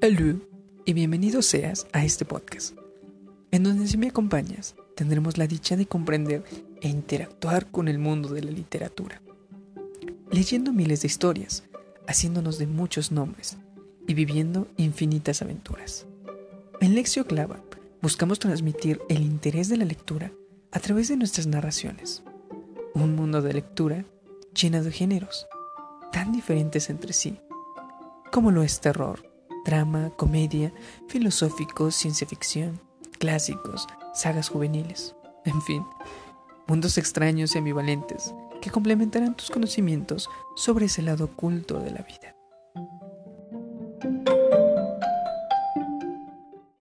Hola y bienvenido seas a este podcast, en donde si me acompañas tendremos la dicha de comprender e interactuar con el mundo de la literatura, leyendo miles de historias, haciéndonos de muchos nombres y viviendo infinitas aventuras. En Lexio Clava buscamos transmitir el interés de la lectura a través de nuestras narraciones, un mundo de lectura lleno de géneros tan diferentes entre sí, como lo es terror, drama, comedia, filosófico, ciencia ficción, clásicos, sagas juveniles, en fin, mundos extraños y ambivalentes que complementarán tus conocimientos sobre ese lado oculto de la vida.